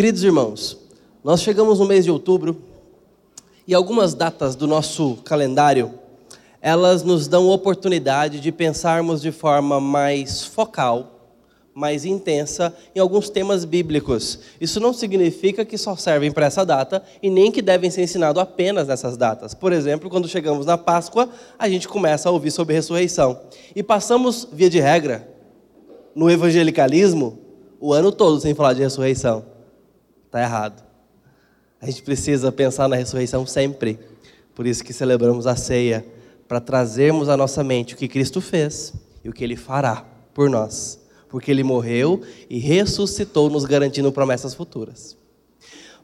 Queridos irmãos, nós chegamos no mês de outubro e algumas datas do nosso calendário, elas nos dão oportunidade de pensarmos de forma mais focal, mais intensa em alguns temas bíblicos. Isso não significa que só servem para essa data e nem que devem ser ensinados apenas nessas datas. Por exemplo, quando chegamos na Páscoa, a gente começa a ouvir sobre ressurreição. E passamos, via de regra, no evangelicalismo, o ano todo sem falar de ressurreição. Está errado. A gente precisa pensar na ressurreição sempre. Por isso que celebramos a ceia, para trazermos à nossa mente o que Cristo fez e o que Ele fará por nós porque ele morreu e ressuscitou, nos garantindo promessas futuras.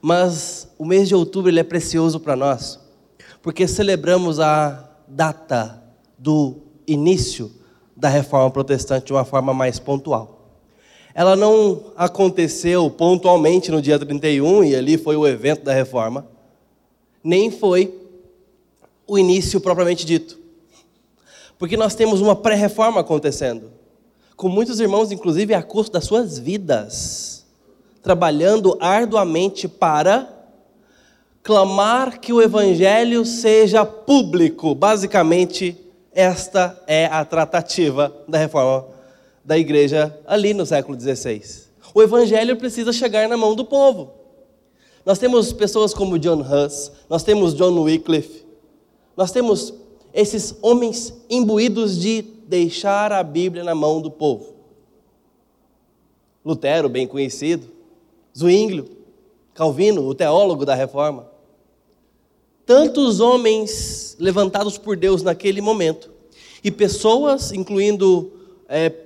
Mas o mês de outubro ele é precioso para nós, porque celebramos a data do início da reforma protestante de uma forma mais pontual. Ela não aconteceu pontualmente no dia 31 e ali foi o evento da reforma, nem foi o início propriamente dito. Porque nós temos uma pré-reforma acontecendo com muitos irmãos, inclusive a custo das suas vidas, trabalhando arduamente para clamar que o evangelho seja público. Basicamente, esta é a tratativa da reforma da igreja ali no século XVI. O evangelho precisa chegar na mão do povo. Nós temos pessoas como John Huss, nós temos John Wycliffe, nós temos esses homens imbuídos de deixar a Bíblia na mão do povo. Lutero, bem conhecido, Zwinglio, Calvino, o teólogo da reforma. Tantos homens levantados por Deus naquele momento, e pessoas, incluindo é,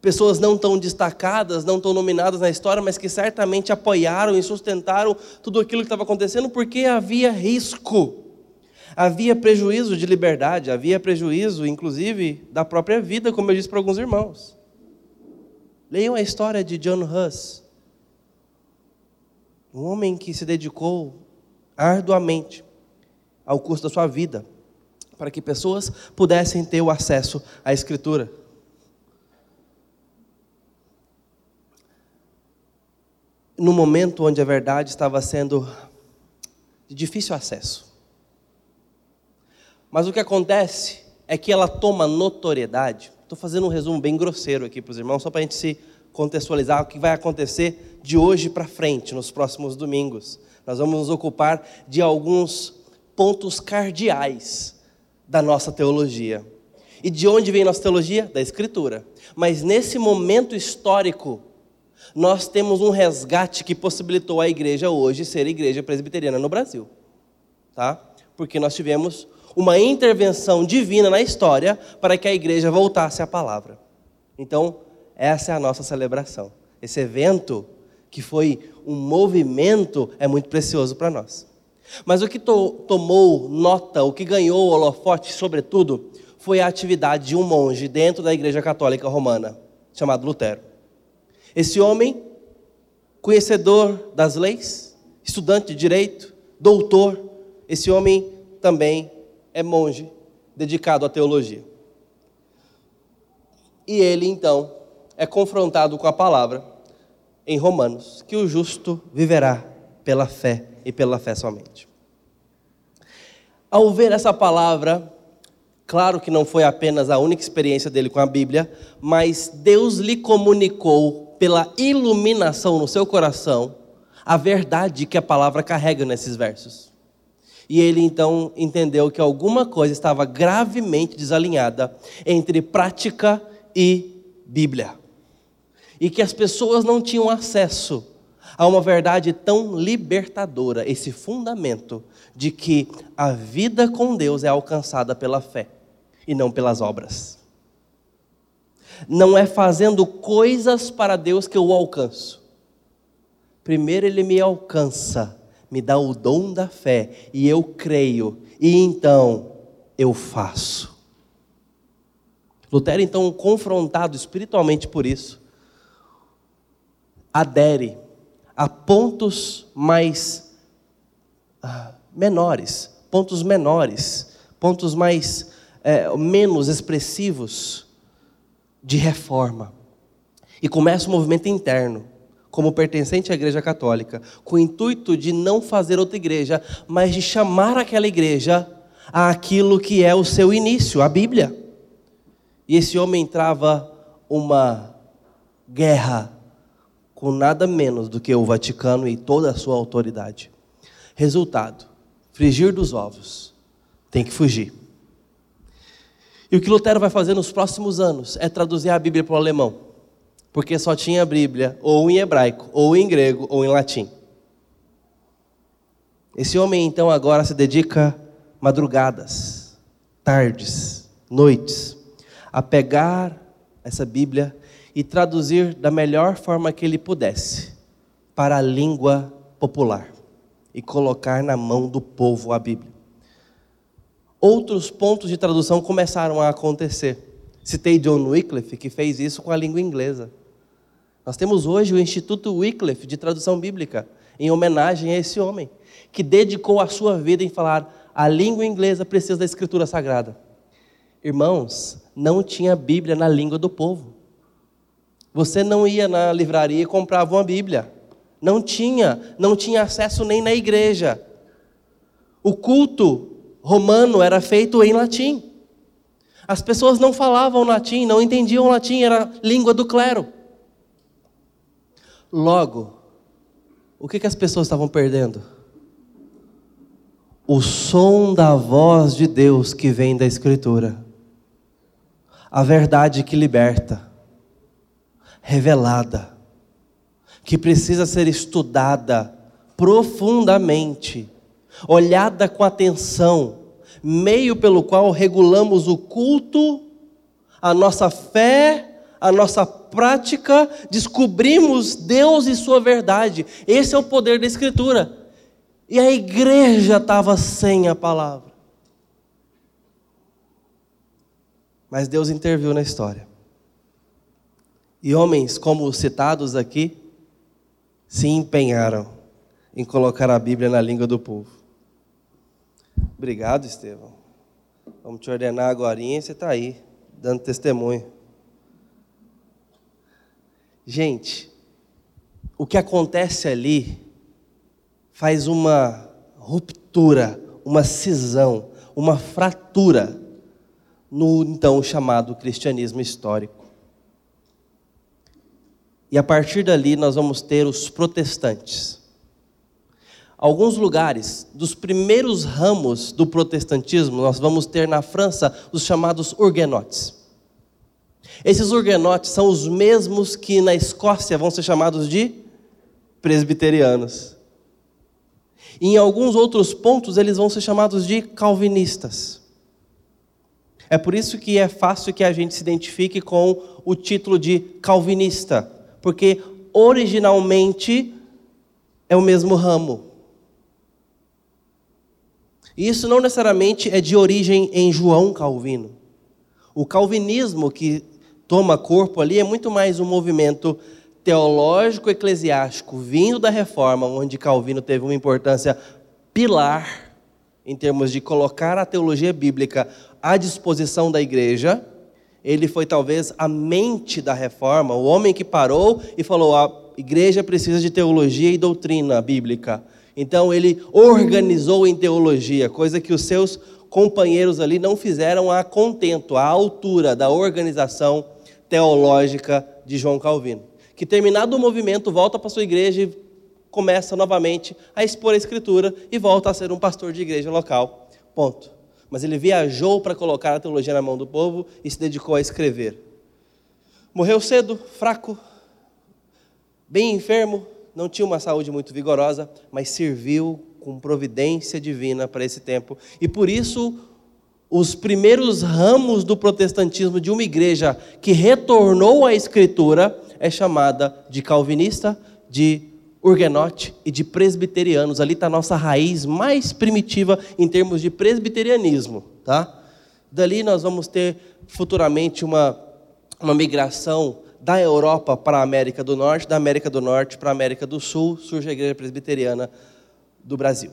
pessoas não tão destacadas, não tão nominadas na história, mas que certamente apoiaram e sustentaram tudo aquilo que estava acontecendo, porque havia risco Havia prejuízo de liberdade, havia prejuízo, inclusive, da própria vida, como eu disse para alguns irmãos. Leiam a história de John Huss, um homem que se dedicou arduamente ao curso da sua vida, para que pessoas pudessem ter o acesso à Escritura. No momento onde a verdade estava sendo de difícil acesso. Mas o que acontece é que ela toma notoriedade. Estou fazendo um resumo bem grosseiro aqui para os irmãos, só para a gente se contextualizar o que vai acontecer de hoje para frente, nos próximos domingos. Nós vamos nos ocupar de alguns pontos cardeais da nossa teologia. E de onde vem nossa teologia? Da Escritura. Mas nesse momento histórico, nós temos um resgate que possibilitou a igreja hoje ser igreja presbiteriana no Brasil. Tá? Porque nós tivemos uma intervenção divina na história para que a igreja voltasse à palavra. Então, essa é a nossa celebração. Esse evento, que foi um movimento, é muito precioso para nós. Mas o que to tomou nota, o que ganhou o holofote, sobretudo, foi a atividade de um monge dentro da Igreja Católica Romana, chamado Lutero. Esse homem, conhecedor das leis, estudante de direito, doutor, esse homem também é monge dedicado à teologia. E ele, então, é confrontado com a palavra em Romanos, que o justo viverá pela fé e pela fé somente. Ao ver essa palavra, claro que não foi apenas a única experiência dele com a Bíblia, mas Deus lhe comunicou pela iluminação no seu coração a verdade que a palavra carrega nesses versos. E ele então entendeu que alguma coisa estava gravemente desalinhada entre prática e Bíblia. E que as pessoas não tinham acesso a uma verdade tão libertadora, esse fundamento de que a vida com Deus é alcançada pela fé e não pelas obras. Não é fazendo coisas para Deus que eu o alcanço. Primeiro ele me alcança me dá o dom da fé e eu creio, e então eu faço. Lutero, então, confrontado espiritualmente por isso, adere a pontos mais ah, menores, pontos menores, pontos mais é, menos expressivos de reforma. E começa um movimento interno como pertencente à Igreja Católica, com o intuito de não fazer outra igreja, mas de chamar aquela igreja àquilo que é o seu início, a Bíblia. E esse homem trava uma guerra com nada menos do que o Vaticano e toda a sua autoridade. Resultado: frigir dos ovos. Tem que fugir. E o que Lutero vai fazer nos próximos anos é traduzir a Bíblia para o alemão, porque só tinha a Bíblia ou em hebraico, ou em grego, ou em latim. Esse homem então agora se dedica madrugadas, tardes, noites, a pegar essa Bíblia e traduzir da melhor forma que ele pudesse para a língua popular e colocar na mão do povo a Bíblia outros pontos de tradução começaram a acontecer. Citei John Wycliffe, que fez isso com a língua inglesa. Nós temos hoje o Instituto Wycliffe de Tradução Bíblica, em homenagem a esse homem, que dedicou a sua vida em falar a língua inglesa precisa da Escritura Sagrada. Irmãos, não tinha Bíblia na língua do povo. Você não ia na livraria e comprava uma Bíblia. Não tinha, não tinha acesso nem na igreja. O culto romano era feito em latim. As pessoas não falavam latim, não entendiam latim, era língua do clero. Logo, o que, que as pessoas estavam perdendo? O som da voz de Deus que vem da Escritura. A verdade que liberta, revelada, que precisa ser estudada profundamente olhada com atenção, meio pelo qual regulamos o culto, a nossa fé, a nossa prática, descobrimos Deus e Sua verdade. Esse é o poder da Escritura. E a igreja estava sem a palavra. Mas Deus interviu na história. E homens como os citados aqui se empenharam em colocar a Bíblia na língua do povo. Obrigado, Estevão. Vamos te ordenar agora e você está aí, dando testemunho. Gente, o que acontece ali faz uma ruptura, uma cisão, uma fratura no então chamado cristianismo histórico. E a partir dali nós vamos ter os protestantes alguns lugares dos primeiros ramos do protestantismo, nós vamos ter na França os chamados huguenotes. Esses huguenotes são os mesmos que na Escócia vão ser chamados de presbiterianos. E em alguns outros pontos eles vão ser chamados de calvinistas. É por isso que é fácil que a gente se identifique com o título de calvinista, porque originalmente é o mesmo ramo. E isso não necessariamente é de origem em João Calvino. O calvinismo que toma corpo ali é muito mais um movimento teológico eclesiástico vindo da reforma, onde Calvino teve uma importância pilar em termos de colocar a teologia bíblica à disposição da igreja. Ele foi talvez a mente da reforma, o homem que parou e falou: a igreja precisa de teologia e doutrina bíblica. Então ele organizou em teologia, coisa que os seus companheiros ali não fizeram a contento, à altura da organização teológica de João Calvino. Que terminado o movimento, volta para sua igreja e começa novamente a expor a escritura e volta a ser um pastor de igreja local. Ponto. Mas ele viajou para colocar a teologia na mão do povo e se dedicou a escrever. Morreu cedo, fraco, bem enfermo, não tinha uma saúde muito vigorosa, mas serviu com providência divina para esse tempo. E por isso, os primeiros ramos do protestantismo de uma igreja que retornou à Escritura é chamada de calvinista, de urguenote e de presbiterianos. Ali está a nossa raiz mais primitiva em termos de presbiterianismo. Tá? Dali nós vamos ter futuramente uma, uma migração da Europa para a América do Norte, da América do Norte para a América do Sul, surge a Igreja Presbiteriana do Brasil.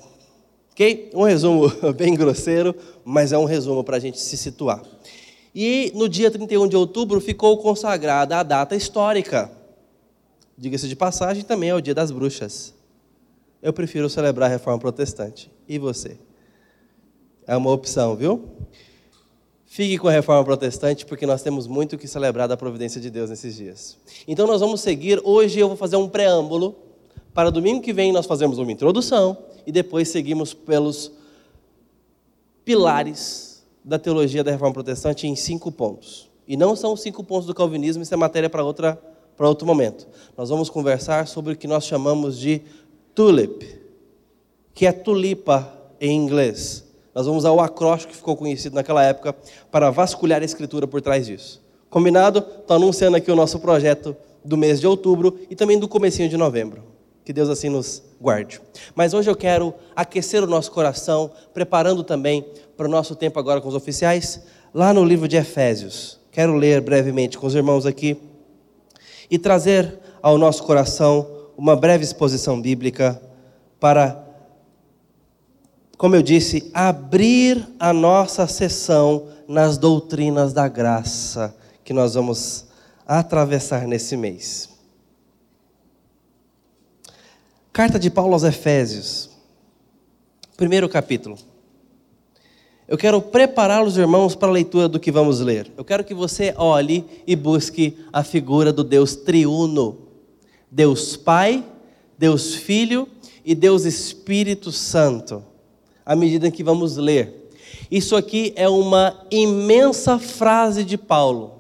Ok? Um resumo bem grosseiro, mas é um resumo para a gente se situar. E no dia 31 de outubro ficou consagrada a data histórica Diga-se de passagem, também é o dia das bruxas. Eu prefiro celebrar a reforma protestante. E você? É uma opção, viu? Fique com a reforma protestante, porque nós temos muito que celebrar da providência de Deus nesses dias. Então nós vamos seguir. Hoje eu vou fazer um preâmbulo. Para domingo que vem nós fazemos uma introdução e depois seguimos pelos pilares da teologia da reforma protestante em cinco pontos. E não são os cinco pontos do calvinismo, isso é matéria para outra para outro momento. Nós vamos conversar sobre o que nós chamamos de tulip, que é tulipa em inglês. Nós vamos usar o acróstico que ficou conhecido naquela época para vasculhar a escritura por trás disso. Combinado? Estou anunciando aqui o nosso projeto do mês de outubro e também do comecinho de novembro. Que Deus assim nos guarde. Mas hoje eu quero aquecer o nosso coração, preparando também para o nosso tempo agora com os oficiais, lá no livro de Efésios. Quero ler brevemente com os irmãos aqui e trazer ao nosso coração uma breve exposição bíblica para, como eu disse, abrir a nossa sessão nas doutrinas da graça que nós vamos atravessar nesse mês. Carta de Paulo aos Efésios, primeiro capítulo. Eu quero preparar os irmãos para a leitura do que vamos ler. Eu quero que você olhe e busque a figura do Deus triuno: Deus Pai, Deus Filho e Deus Espírito Santo, à medida que vamos ler. Isso aqui é uma imensa frase de Paulo.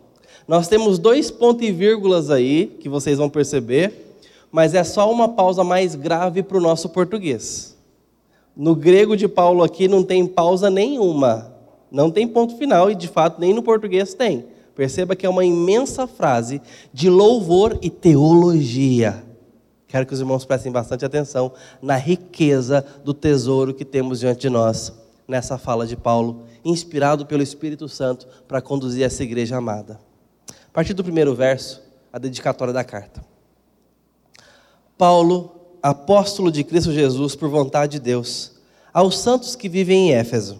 Nós temos dois pontos e vírgulas aí, que vocês vão perceber, mas é só uma pausa mais grave para o nosso português. No grego de Paulo aqui não tem pausa nenhuma, não tem ponto final e de fato nem no português tem. Perceba que é uma imensa frase de louvor e teologia. Quero que os irmãos prestem bastante atenção na riqueza do tesouro que temos diante de nós nessa fala de Paulo, inspirado pelo Espírito Santo para conduzir essa igreja amada. A partir do primeiro verso, a dedicatória da carta. Paulo, apóstolo de Cristo Jesus por vontade de Deus, aos santos que vivem em Éfeso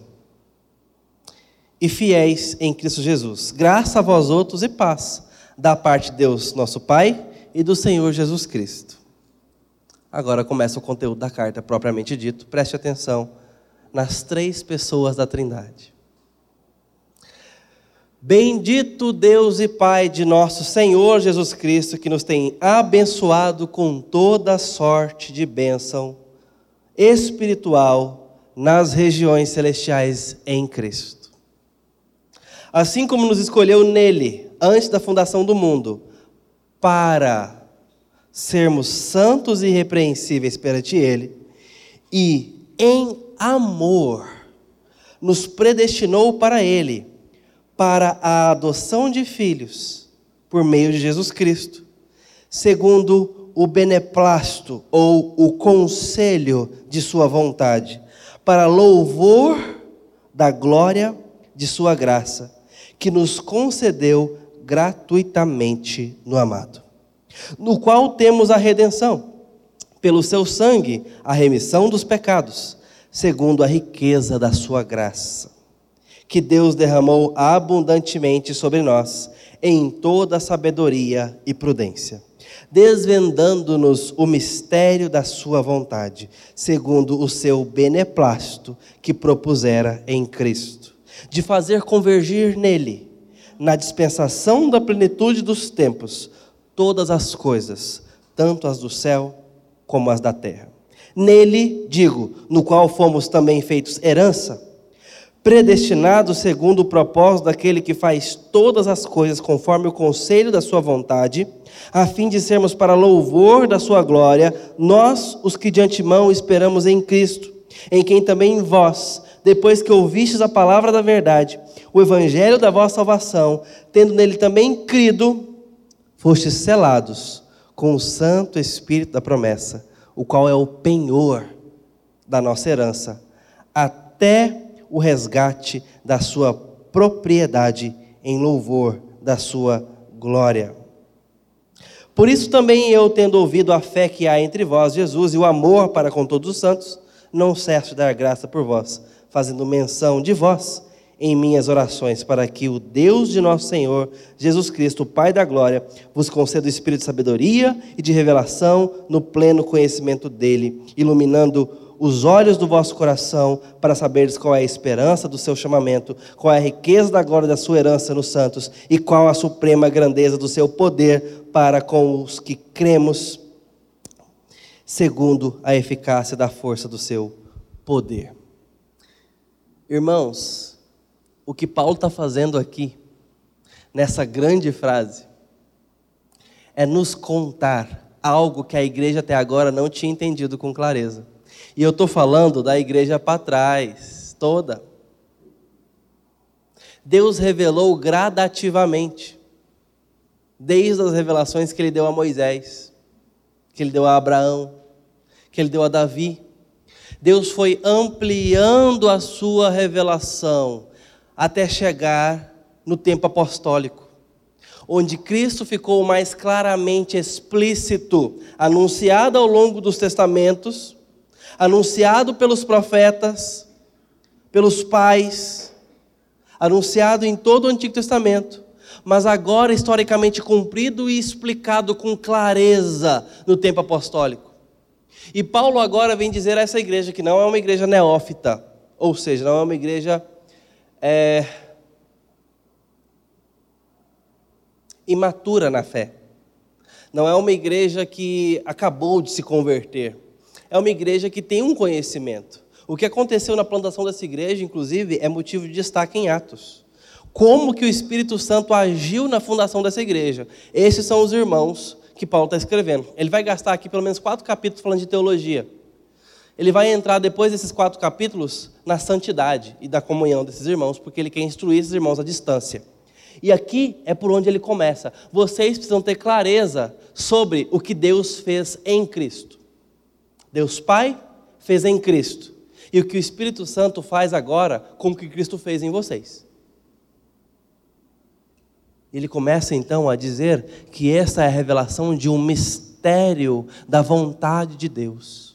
e fiéis em Cristo Jesus. Graça a vós outros e paz, da parte de Deus, nosso Pai, e do Senhor Jesus Cristo. Agora começa o conteúdo da carta propriamente dito. Preste atenção nas três pessoas da Trindade. Bendito Deus e Pai de nosso Senhor Jesus Cristo, que nos tem abençoado com toda sorte de bênção espiritual nas regiões celestiais em Cristo. Assim como nos escolheu nele, antes da fundação do mundo, para sermos santos e irrepreensíveis perante Ele, e em amor nos predestinou para Ele para a adoção de filhos por meio de Jesus Cristo, segundo o beneplácito ou o conselho de Sua vontade, para louvor da glória de Sua graça, que nos concedeu gratuitamente no amado, no qual temos a redenção, pelo seu sangue, a remissão dos pecados, segundo a riqueza da Sua graça que Deus derramou abundantemente sobre nós, em toda sabedoria e prudência, desvendando-nos o mistério da Sua vontade, segundo o seu beneplácito que propusera em Cristo, de fazer convergir nele, na dispensação da plenitude dos tempos, todas as coisas, tanto as do céu como as da terra. Nele, digo, no qual fomos também feitos herança, predestinados segundo o propósito daquele que faz todas as coisas conforme o conselho da sua vontade, a fim de sermos para louvor da sua glória, nós, os que de antemão esperamos em Cristo, em quem também vós, depois que ouvistes a palavra da verdade, o evangelho da vossa salvação, tendo nele também crido, fostes selados com o Santo Espírito da promessa, o qual é o penhor da nossa herança, até o resgate da sua propriedade em louvor da sua glória. Por isso também eu, tendo ouvido a fé que há entre vós, Jesus, e o amor para com todos os santos, não cesso de dar graça por vós, fazendo menção de vós em minhas orações, para que o Deus de nosso Senhor, Jesus Cristo, o Pai da glória, vos conceda o espírito de sabedoria e de revelação no pleno conhecimento dele, iluminando os olhos do vosso coração para saberes qual é a esperança do seu chamamento, qual é a riqueza da glória da sua herança nos santos e qual a suprema grandeza do seu poder para com os que cremos, segundo a eficácia da força do seu poder. Irmãos, o que Paulo está fazendo aqui, nessa grande frase, é nos contar algo que a igreja até agora não tinha entendido com clareza. E eu estou falando da igreja para trás, toda. Deus revelou gradativamente, desde as revelações que ele deu a Moisés, que ele deu a Abraão, que ele deu a Davi. Deus foi ampliando a sua revelação até chegar no tempo apostólico, onde Cristo ficou mais claramente explícito, anunciado ao longo dos testamentos anunciado pelos profetas, pelos pais, anunciado em todo o Antigo Testamento, mas agora historicamente cumprido e explicado com clareza no tempo apostólico. E Paulo agora vem dizer a essa igreja que não é uma igreja neófita, ou seja, não é uma igreja é, imatura na fé. Não é uma igreja que acabou de se converter é uma igreja que tem um conhecimento. O que aconteceu na plantação dessa igreja, inclusive, é motivo de destaque em Atos. Como que o Espírito Santo agiu na fundação dessa igreja? Esses são os irmãos que Paulo está escrevendo. Ele vai gastar aqui pelo menos quatro capítulos falando de teologia. Ele vai entrar depois desses quatro capítulos na santidade e da comunhão desses irmãos, porque ele quer instruir esses irmãos à distância. E aqui é por onde ele começa. Vocês precisam ter clareza sobre o que Deus fez em Cristo. Deus Pai fez em Cristo. E o que o Espírito Santo faz agora com o que Cristo fez em vocês. Ele começa então a dizer que essa é a revelação de um mistério da vontade de Deus.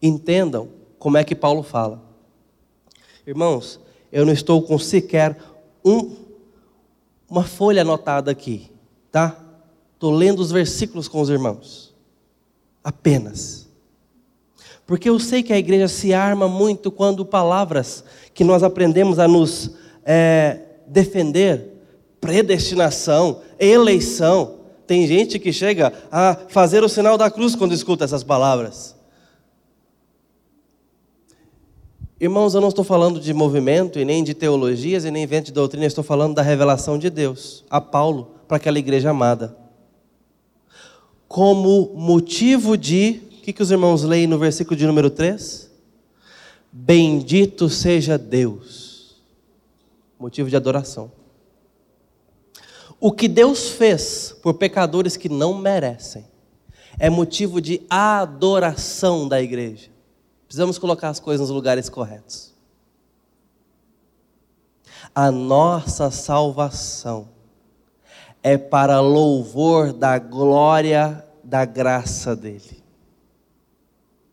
Entendam como é que Paulo fala. Irmãos, eu não estou com sequer um, uma folha anotada aqui, tá? Estou lendo os versículos com os irmãos apenas. Porque eu sei que a igreja se arma muito quando palavras que nós aprendemos a nos é, defender, predestinação, eleição. Tem gente que chega a fazer o sinal da cruz quando escuta essas palavras. Irmãos, eu não estou falando de movimento e nem de teologias e nem vento de doutrina, eu estou falando da revelação de Deus a Paulo para aquela igreja amada como motivo de. O que, que os irmãos leem no versículo de número 3? Bendito seja Deus. Motivo de adoração. O que Deus fez por pecadores que não merecem é motivo de adoração da igreja. Precisamos colocar as coisas nos lugares corretos. A nossa salvação é para louvor da glória da graça dele.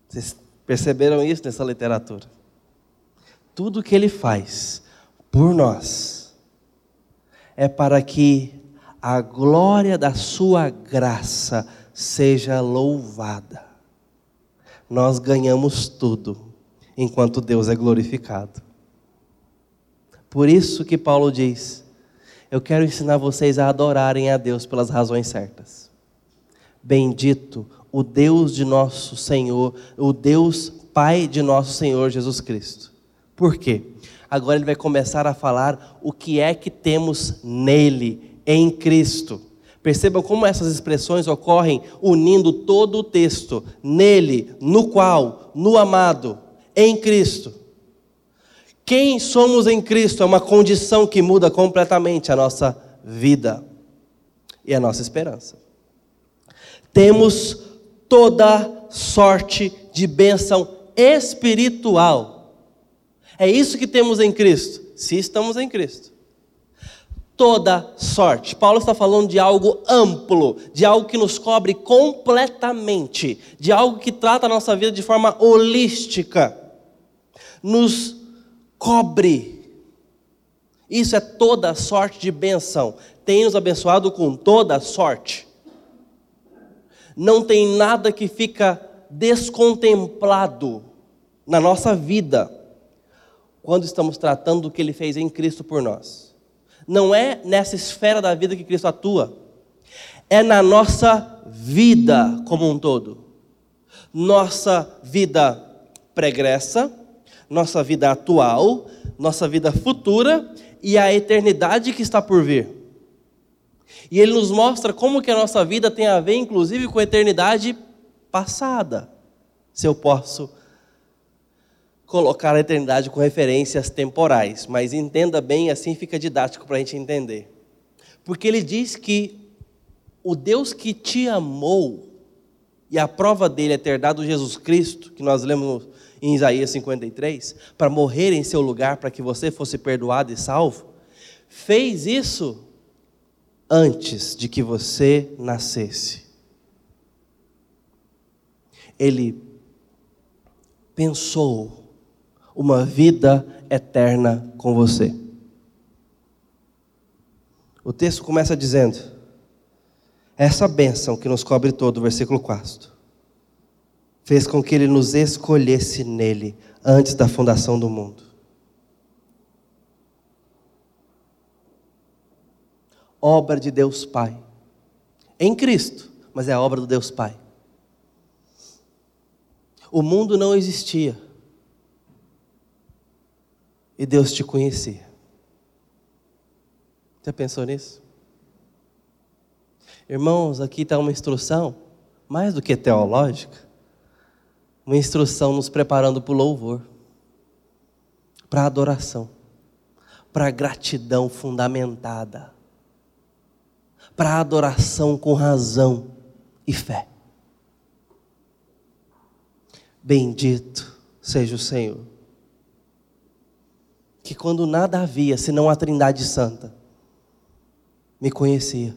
Vocês perceberam isso nessa literatura? Tudo que ele faz por nós é para que a glória da sua graça seja louvada. Nós ganhamos tudo enquanto Deus é glorificado. Por isso que Paulo diz: eu quero ensinar vocês a adorarem a Deus pelas razões certas. Bendito o Deus de nosso Senhor, o Deus Pai de nosso Senhor Jesus Cristo. Por quê? Agora ele vai começar a falar o que é que temos nele, em Cristo. Percebam como essas expressões ocorrem unindo todo o texto, nele, no qual, no amado, em Cristo. Quem somos em Cristo é uma condição que muda completamente a nossa vida e a nossa esperança. Temos toda sorte de bênção espiritual. É isso que temos em Cristo, se estamos em Cristo. Toda sorte. Paulo está falando de algo amplo, de algo que nos cobre completamente, de algo que trata a nossa vida de forma holística. Nos cobre. Isso é toda sorte de benção. Tem nos abençoado com toda sorte. Não tem nada que fica descontemplado na nossa vida quando estamos tratando do que ele fez em Cristo por nós. Não é nessa esfera da vida que Cristo atua, é na nossa vida como um todo. Nossa vida pregressa, nossa vida atual, nossa vida futura e a eternidade que está por vir. E ele nos mostra como que a nossa vida tem a ver, inclusive, com a eternidade passada. Se eu posso colocar a eternidade com referências temporais, mas entenda bem, assim fica didático para a gente entender. Porque ele diz que o Deus que te amou, e a prova dele é ter dado Jesus Cristo, que nós lemos em Isaías 53, para morrer em seu lugar, para que você fosse perdoado e salvo, fez isso antes de que você nascesse. Ele pensou uma vida eterna com você. O texto começa dizendo: essa bênção que nos cobre todo, versículo 4, fez com que ele nos escolhesse nele antes da fundação do mundo. Obra de Deus Pai, em Cristo, mas é a obra do Deus Pai. O mundo não existia e Deus te conhecia. Já pensou nisso? Irmãos, aqui está uma instrução, mais do que teológica, uma instrução nos preparando para o louvor, para a adoração, para a gratidão fundamentada, para a adoração com razão e fé. Bendito seja o Senhor que quando nada havia senão a Trindade Santa, me conhecia,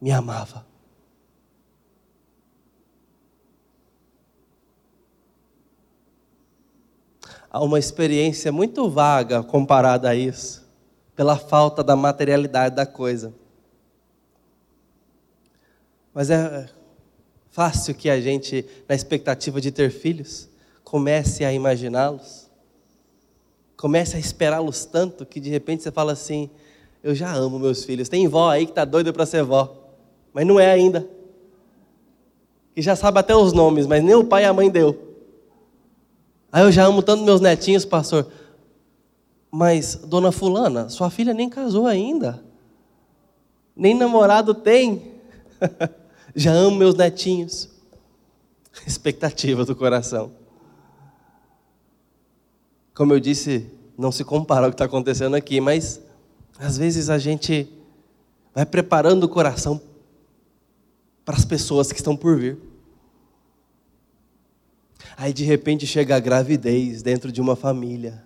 me amava. Há uma experiência muito vaga comparada a isso, pela falta da materialidade da coisa. Mas é fácil que a gente, na expectativa de ter filhos, comece a imaginá-los Comece a esperá-los tanto que de repente você fala assim: Eu já amo meus filhos. Tem vó aí que está doida para ser vó, mas não é ainda. Que já sabe até os nomes, mas nem o pai e a mãe deu. Aí eu já amo tanto meus netinhos, pastor. Mas, dona Fulana, sua filha nem casou ainda. Nem namorado tem. já amo meus netinhos. Expectativa do coração. Como eu disse, não se compara ao que está acontecendo aqui, mas às vezes a gente vai preparando o coração para as pessoas que estão por vir. Aí de repente chega a gravidez dentro de uma família.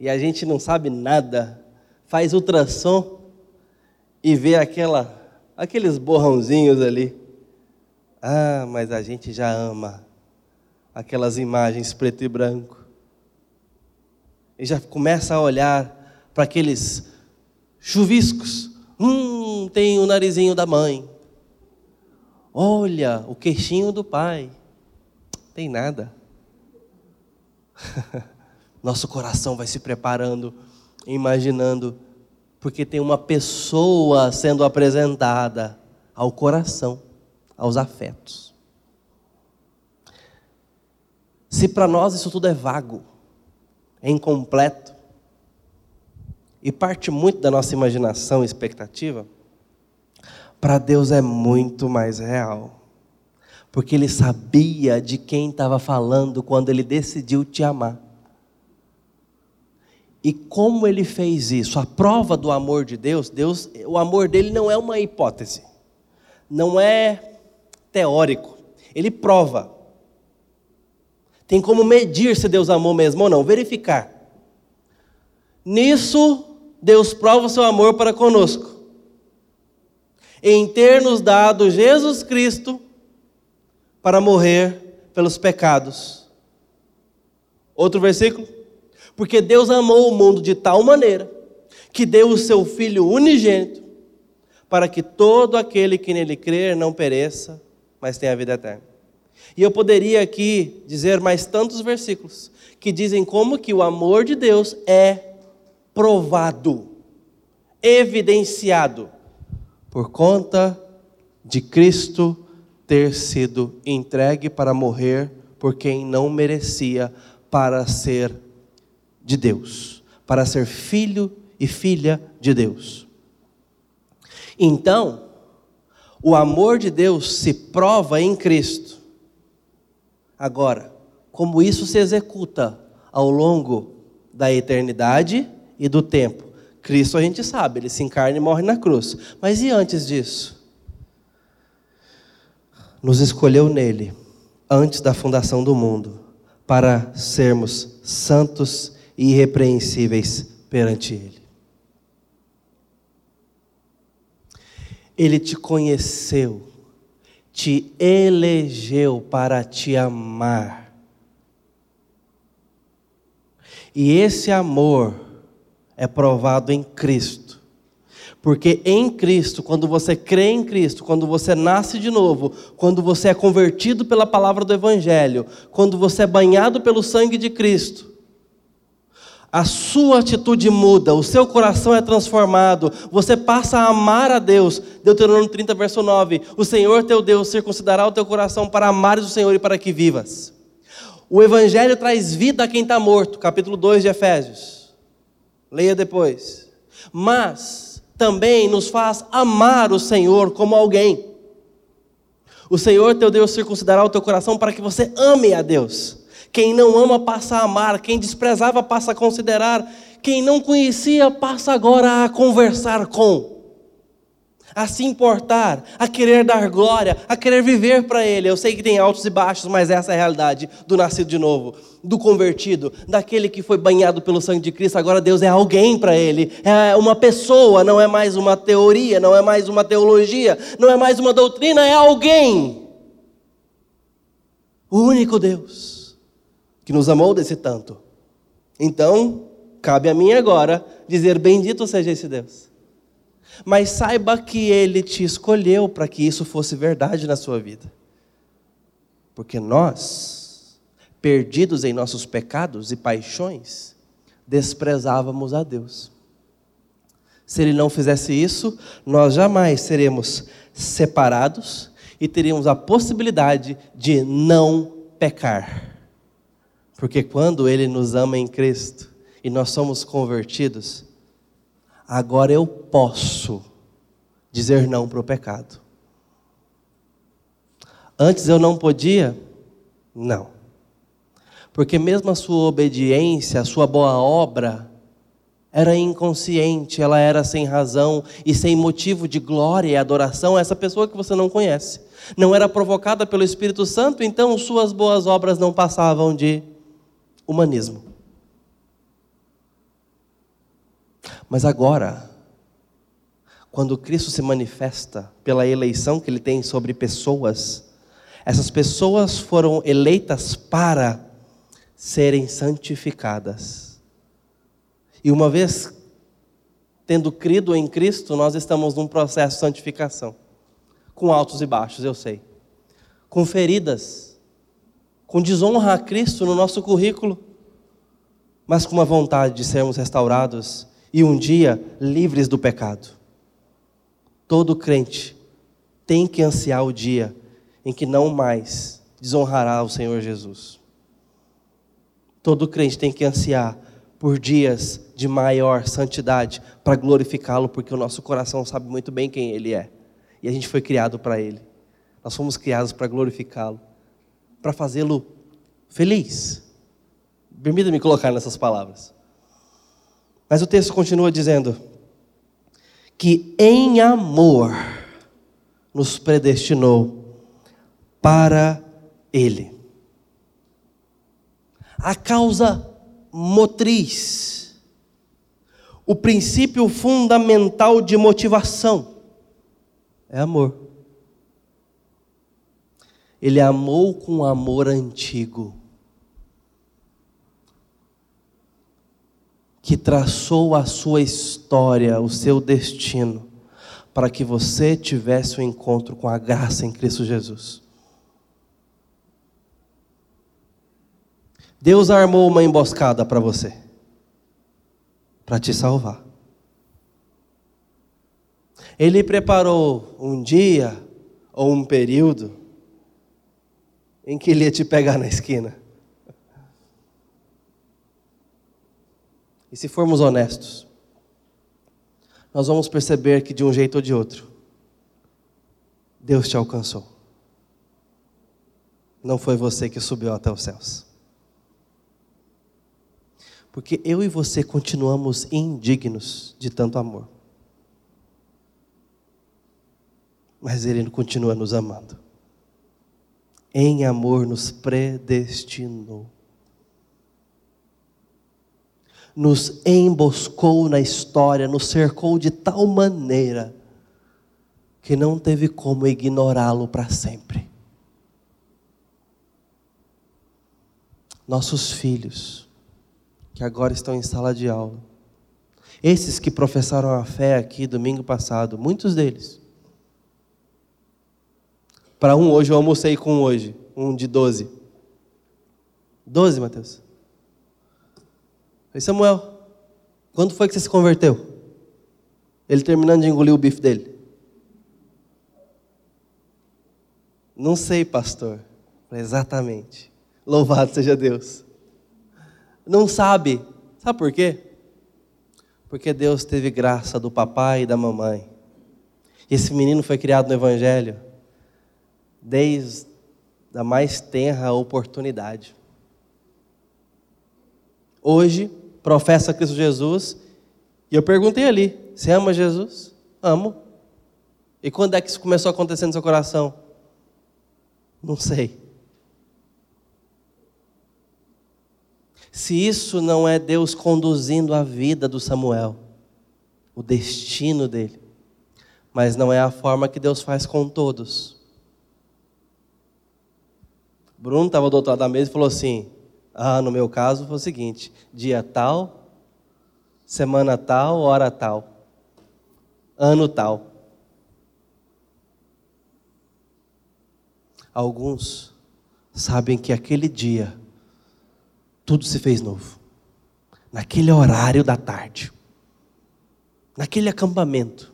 E a gente não sabe nada, faz ultrassom e vê aquela aqueles borrãozinhos ali. Ah, mas a gente já ama aquelas imagens preto e branco e já começa a olhar para aqueles chuviscos. Hum, tem o narizinho da mãe. Olha, o queixinho do pai. Tem nada. Nosso coração vai se preparando, imaginando, porque tem uma pessoa sendo apresentada ao coração, aos afetos. Se para nós isso tudo é vago, é incompleto e parte muito da nossa imaginação e expectativa, para Deus é muito mais real. Porque Ele sabia de quem estava falando quando Ele decidiu te amar. E como Ele fez isso? A prova do amor de Deus, Deus, o amor dele não é uma hipótese, não é teórico. Ele prova. Tem como medir se Deus amou mesmo ou não, verificar. Nisso, Deus prova o seu amor para conosco. Em ter nos dado Jesus Cristo para morrer pelos pecados. Outro versículo, Porque Deus amou o mundo de tal maneira que deu o seu Filho unigênito para que todo aquele que nele crer não pereça, mas tenha a vida eterna. E eu poderia aqui dizer mais tantos versículos que dizem como que o amor de Deus é provado, evidenciado por conta de Cristo ter sido entregue para morrer por quem não merecia para ser de Deus, para ser filho e filha de Deus. Então, o amor de Deus se prova em Cristo. Agora, como isso se executa ao longo da eternidade e do tempo? Cristo a gente sabe, ele se encarna e morre na cruz. Mas e antes disso? Nos escolheu nele, antes da fundação do mundo, para sermos santos e irrepreensíveis perante ele. Ele te conheceu, te elegeu para te amar. E esse amor é provado em Cristo. Porque em Cristo, quando você crê em Cristo, quando você nasce de novo, quando você é convertido pela palavra do Evangelho, quando você é banhado pelo sangue de Cristo, a sua atitude muda, o seu coração é transformado, você passa a amar a Deus. Deuteronômio 30, verso 9: O Senhor teu Deus circuncidará o teu coração para amares o Senhor e para que vivas. O Evangelho traz vida a quem está morto, capítulo 2 de Efésios. Leia depois. Mas também nos faz amar o Senhor como alguém. O Senhor teu Deus circuncidará o teu coração para que você ame a Deus. Quem não ama passa a amar, quem desprezava passa a considerar, quem não conhecia passa agora a conversar com, a se importar, a querer dar glória, a querer viver para Ele. Eu sei que tem altos e baixos, mas essa é a realidade do nascido de novo, do convertido, daquele que foi banhado pelo sangue de Cristo. Agora Deus é alguém para ele, é uma pessoa, não é mais uma teoria, não é mais uma teologia, não é mais uma doutrina, é alguém. O único Deus que nos amou desse tanto. Então, cabe a mim agora dizer: Bendito seja esse Deus. Mas saiba que Ele te escolheu para que isso fosse verdade na sua vida. Porque nós, perdidos em nossos pecados e paixões, desprezávamos a Deus. Se Ele não fizesse isso, nós jamais seremos separados e teríamos a possibilidade de não pecar. Porque quando Ele nos ama em Cristo e nós somos convertidos, agora eu posso dizer não para o pecado. Antes eu não podia? Não. Porque mesmo a sua obediência, a sua boa obra, era inconsciente, ela era sem razão e sem motivo de glória e adoração a essa pessoa que você não conhece. Não era provocada pelo Espírito Santo, então suas boas obras não passavam de humanismo. Mas agora, quando Cristo se manifesta pela eleição que ele tem sobre pessoas, essas pessoas foram eleitas para serem santificadas. E uma vez tendo crido em Cristo, nós estamos num processo de santificação, com altos e baixos, eu sei, com feridas com desonra a Cristo no nosso currículo, mas com uma vontade de sermos restaurados e um dia livres do pecado. Todo crente tem que ansiar o dia em que não mais desonrará o Senhor Jesus. Todo crente tem que ansiar por dias de maior santidade para glorificá-lo, porque o nosso coração sabe muito bem quem Ele é e a gente foi criado para Ele. Nós fomos criados para glorificá-lo para fazê-lo feliz. Permita-me colocar nessas palavras. Mas o texto continua dizendo que em amor nos predestinou para Ele. A causa motriz, o princípio fundamental de motivação é amor. Ele amou com amor antigo. que traçou a sua história, o seu destino, para que você tivesse o um encontro com a graça em Cristo Jesus. Deus armou uma emboscada para você, para te salvar. Ele preparou um dia ou um período em que ele ia te pegar na esquina. E se formos honestos, nós vamos perceber que de um jeito ou de outro, Deus te alcançou. Não foi você que subiu até os céus. Porque eu e você continuamos indignos de tanto amor. Mas Ele continua nos amando. Em amor nos predestinou nos emboscou na história, nos cercou de tal maneira que não teve como ignorá-lo para sempre. Nossos filhos, que agora estão em sala de aula, esses que professaram a fé aqui domingo passado, muitos deles. Para um hoje, eu almocei com um hoje, um de 12. 12, Mateus? Oi, Samuel, quando foi que você se converteu? Ele terminando de engolir o bife dele. Não sei, pastor. Exatamente. Louvado seja Deus. Não sabe. Sabe por quê? Porque Deus teve graça do papai e da mamãe. Esse menino foi criado no Evangelho desde a mais tenra oportunidade. Hoje, professa Cristo Jesus. E eu perguntei ali: Você ama Jesus? Amo. E quando é que isso começou a acontecer no seu coração? Não sei. Se isso não é Deus conduzindo a vida do Samuel, o destino dele, mas não é a forma que Deus faz com todos. Bruno estava do outro lado da mesa e falou assim: ah, no meu caso foi o seguinte: dia tal, semana tal, hora tal, ano tal. Alguns sabem que aquele dia tudo se fez novo. Naquele horário da tarde, naquele acampamento,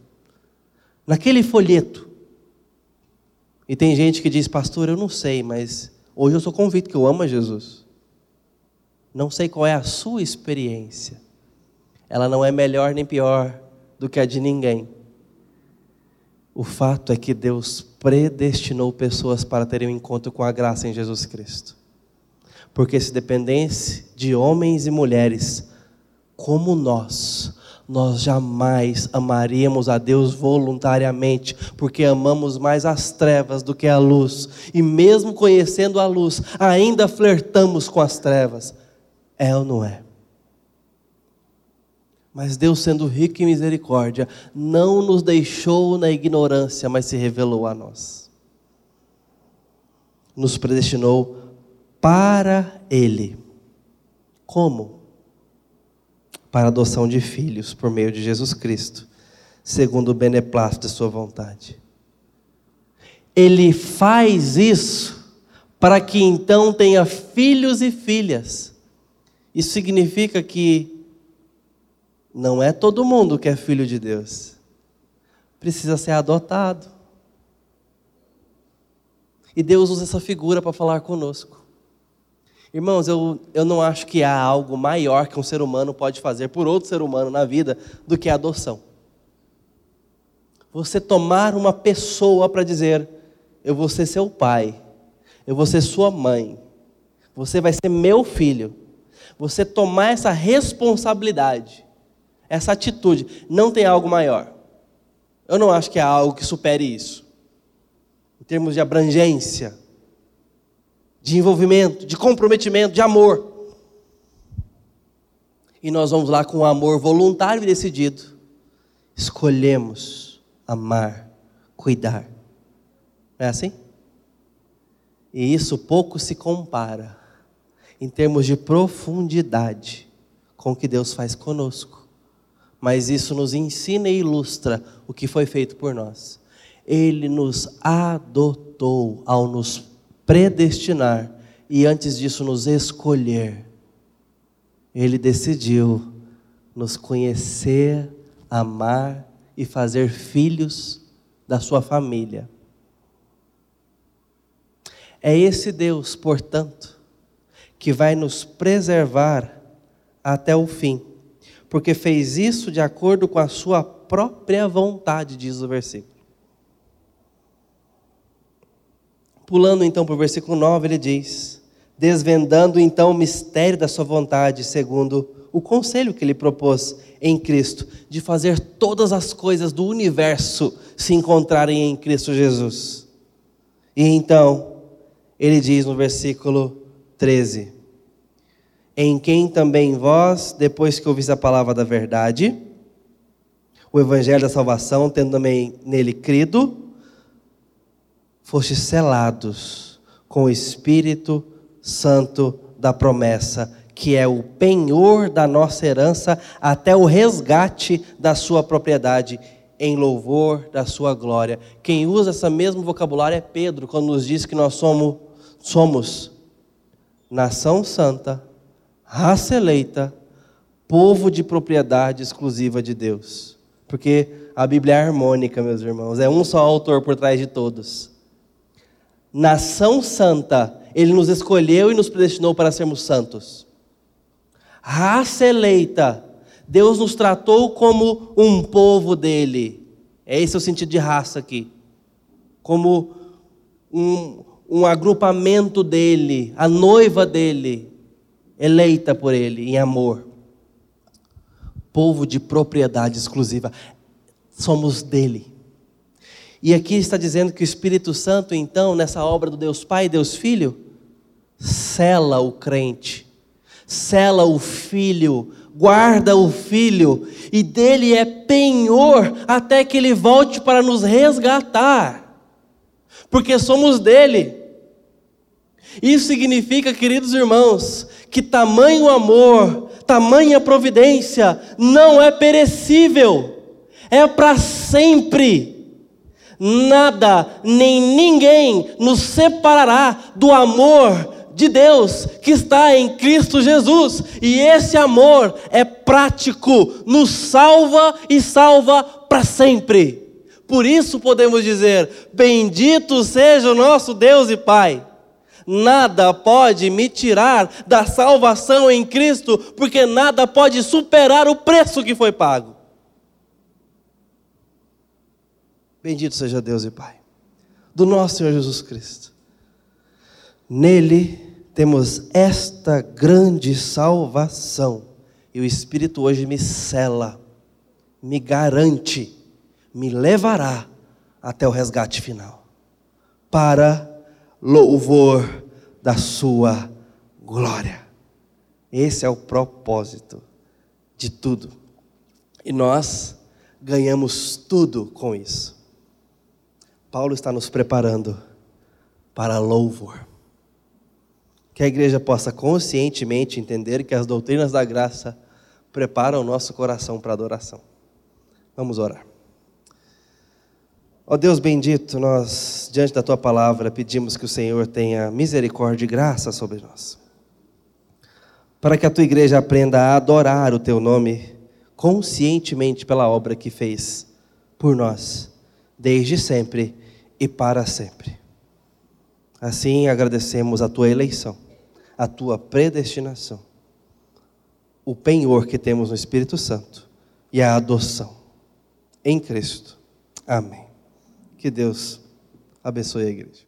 naquele folheto. E tem gente que diz, pastor, eu não sei, mas hoje eu sou convicto que eu amo a Jesus. Não sei qual é a sua experiência. Ela não é melhor nem pior do que a de ninguém. O fato é que Deus predestinou pessoas para terem um encontro com a graça em Jesus Cristo. Porque se dependesse de homens e mulheres como nós, nós jamais amaríamos a Deus voluntariamente, porque amamos mais as trevas do que a luz, e mesmo conhecendo a luz, ainda flertamos com as trevas. É ou não é? Mas Deus, sendo rico em misericórdia, não nos deixou na ignorância, mas se revelou a nós. Nos predestinou para Ele. Como? Para adoção de filhos por meio de Jesus Cristo, segundo o beneplácito de Sua vontade. Ele faz isso para que então tenha filhos e filhas isso significa que não é todo mundo que é filho de Deus. Precisa ser adotado. E Deus usa essa figura para falar conosco. Irmãos, eu, eu não acho que há algo maior que um ser humano pode fazer por outro ser humano na vida do que a adoção. Você tomar uma pessoa para dizer: Eu vou ser seu pai, eu vou ser sua mãe, você vai ser meu filho você tomar essa responsabilidade, essa atitude, não tem algo maior. Eu não acho que há algo que supere isso. Em termos de abrangência, de envolvimento, de comprometimento, de amor. E nós vamos lá com um amor voluntário e decidido. Escolhemos amar, cuidar. Não é assim? E isso pouco se compara em termos de profundidade com o que Deus faz conosco. Mas isso nos ensina e ilustra o que foi feito por nós. Ele nos adotou ao nos predestinar e antes disso nos escolher. Ele decidiu nos conhecer, amar e fazer filhos da sua família. É esse Deus, portanto, que vai nos preservar até o fim, porque fez isso de acordo com a sua própria vontade, diz o versículo. Pulando então para o versículo 9, ele diz: Desvendando então o mistério da sua vontade, segundo o conselho que ele propôs em Cristo, de fazer todas as coisas do universo se encontrarem em Cristo Jesus. E então, ele diz no versículo 13: Em quem também vós, depois que ouvis a palavra da verdade, o evangelho da salvação, tendo também nele crido, fostes selados com o Espírito Santo da promessa, que é o penhor da nossa herança até o resgate da sua propriedade, em louvor da sua glória. Quem usa esse mesmo vocabulário é Pedro, quando nos diz que nós somos, somos nação santa, raça eleita, povo de propriedade exclusiva de Deus. Porque a Bíblia é harmônica, meus irmãos, é um só autor por trás de todos nação santa, ele nos escolheu e nos predestinou para sermos santos. Raça eleita, Deus nos tratou como um povo dele. É esse o sentido de raça aqui. Como um, um agrupamento dele, a noiva dele, eleita por ele em amor. Povo de propriedade exclusiva. Somos dele. E aqui está dizendo que o Espírito Santo, então, nessa obra do Deus Pai e Deus Filho, cela o crente, cela o filho, guarda o filho, e dele é penhor até que ele volte para nos resgatar, porque somos dele. Isso significa, queridos irmãos, que tamanho amor, tamanha providência não é perecível, é para sempre nada nem ninguém nos separará do amor de Deus que está em Cristo Jesus. E esse amor é prático, nos salva e salva para sempre. Por isso podemos dizer: Bendito seja o nosso Deus e Pai. Nada pode me tirar da salvação em Cristo, porque nada pode superar o preço que foi pago. Bendito seja Deus e Pai, do nosso Senhor Jesus Cristo. Nele temos esta grande salvação, e o Espírito hoje me cela, me garante, me levará até o resgate final, para louvor da Sua glória. Esse é o propósito de tudo. E nós ganhamos tudo com isso. Paulo está nos preparando para louvor. Que a igreja possa conscientemente entender que as doutrinas da graça preparam o nosso coração para adoração. Vamos orar. Ó oh Deus bendito, nós, diante da tua palavra, pedimos que o Senhor tenha misericórdia e graça sobre nós. Para que a tua igreja aprenda a adorar o teu nome conscientemente pela obra que fez por nós, desde sempre e para sempre. Assim agradecemos a tua eleição, a tua predestinação, o penhor que temos no Espírito Santo e a adoção em Cristo. Amém. Que Deus abençoe a igreja.